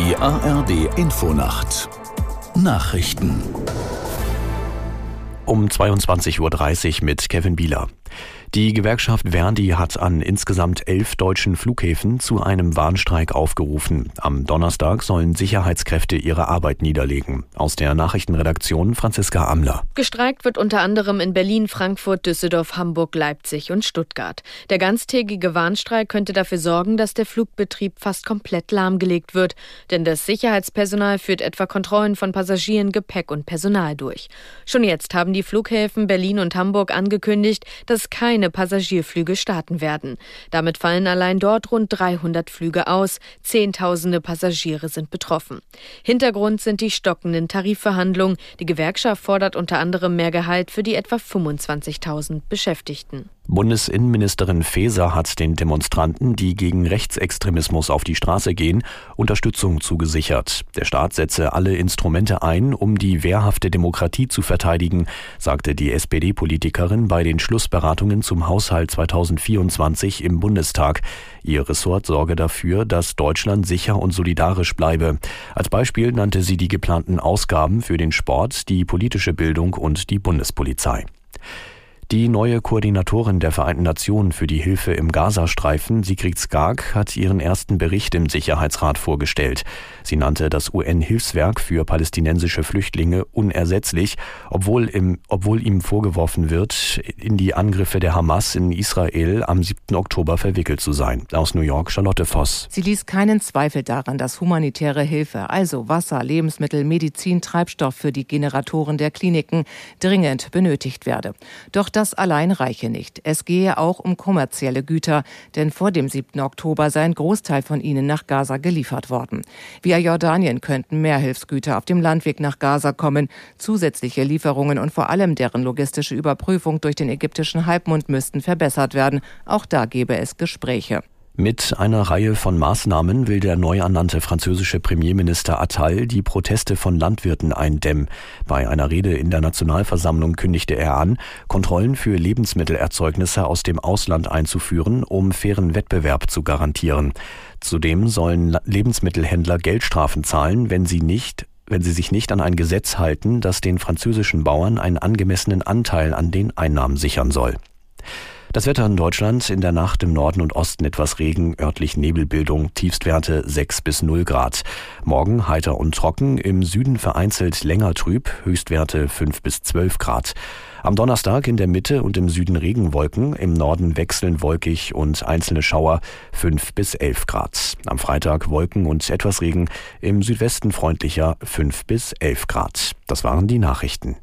ARD Infonacht Nachrichten um 22.30 Uhr mit Kevin Bieler. Die Gewerkschaft Verdi hat an insgesamt elf deutschen Flughäfen zu einem Warnstreik aufgerufen. Am Donnerstag sollen Sicherheitskräfte ihre Arbeit niederlegen. Aus der Nachrichtenredaktion Franziska Amler. Gestreikt wird unter anderem in Berlin, Frankfurt, Düsseldorf, Hamburg, Leipzig und Stuttgart. Der ganztägige Warnstreik könnte dafür sorgen, dass der Flugbetrieb fast komplett lahmgelegt wird, denn das Sicherheitspersonal führt etwa Kontrollen von Passagieren, Gepäck und Personal durch. Schon jetzt haben die Flughäfen Berlin und Hamburg angekündigt, dass kein keine Passagierflüge starten werden. Damit fallen allein dort rund 300 Flüge aus. Zehntausende Passagiere sind betroffen. Hintergrund sind die stockenden Tarifverhandlungen. Die Gewerkschaft fordert unter anderem mehr Gehalt für die etwa 25.000 Beschäftigten. Bundesinnenministerin Faeser hat den Demonstranten, die gegen Rechtsextremismus auf die Straße gehen, Unterstützung zugesichert. Der Staat setze alle Instrumente ein, um die wehrhafte Demokratie zu verteidigen, sagte die SPD-Politikerin bei den Schlussberatungen zum Haushalt 2024 im Bundestag. Ihr Ressort sorge dafür, dass Deutschland sicher und solidarisch bleibe. Als Beispiel nannte sie die geplanten Ausgaben für den Sport, die politische Bildung und die Bundespolizei. Die neue Koordinatorin der Vereinten Nationen für die Hilfe im Gazastreifen, Sigrid Skak, hat ihren ersten Bericht im Sicherheitsrat vorgestellt. Sie nannte das UN-Hilfswerk für palästinensische Flüchtlinge unersetzlich, obwohl, im, obwohl ihm vorgeworfen wird, in die Angriffe der Hamas in Israel am 7. Oktober verwickelt zu sein. Aus New York Charlotte Voss. Sie ließ keinen Zweifel daran, dass humanitäre Hilfe, also Wasser, Lebensmittel, Medizin, Treibstoff für die Generatoren der Kliniken dringend benötigt werde. Doch das allein reiche nicht. Es gehe auch um kommerzielle Güter, denn vor dem 7. Oktober sei ein Großteil von ihnen nach Gaza geliefert worden. Via Jordanien könnten mehr Hilfsgüter auf dem Landweg nach Gaza kommen. Zusätzliche Lieferungen und vor allem deren logistische Überprüfung durch den ägyptischen Halbmond müssten verbessert werden. Auch da gebe es Gespräche. Mit einer Reihe von Maßnahmen will der neu ernannte französische Premierminister Attal die Proteste von Landwirten eindämmen. Bei einer Rede in der Nationalversammlung kündigte er an, Kontrollen für Lebensmittelerzeugnisse aus dem Ausland einzuführen, um fairen Wettbewerb zu garantieren. Zudem sollen Lebensmittelhändler Geldstrafen zahlen, wenn sie nicht wenn sie sich nicht an ein Gesetz halten, das den französischen Bauern einen angemessenen Anteil an den Einnahmen sichern soll. Das Wetter in Deutschland in der Nacht im Norden und Osten etwas Regen, örtlich Nebelbildung, Tiefstwerte 6 bis 0 Grad. Morgen heiter und trocken, im Süden vereinzelt länger trüb, Höchstwerte 5 bis 12 Grad. Am Donnerstag in der Mitte und im Süden Regenwolken, im Norden wechselnd wolkig und einzelne Schauer 5 bis 11 Grad. Am Freitag Wolken und etwas Regen, im Südwesten freundlicher 5 bis 11 Grad. Das waren die Nachrichten.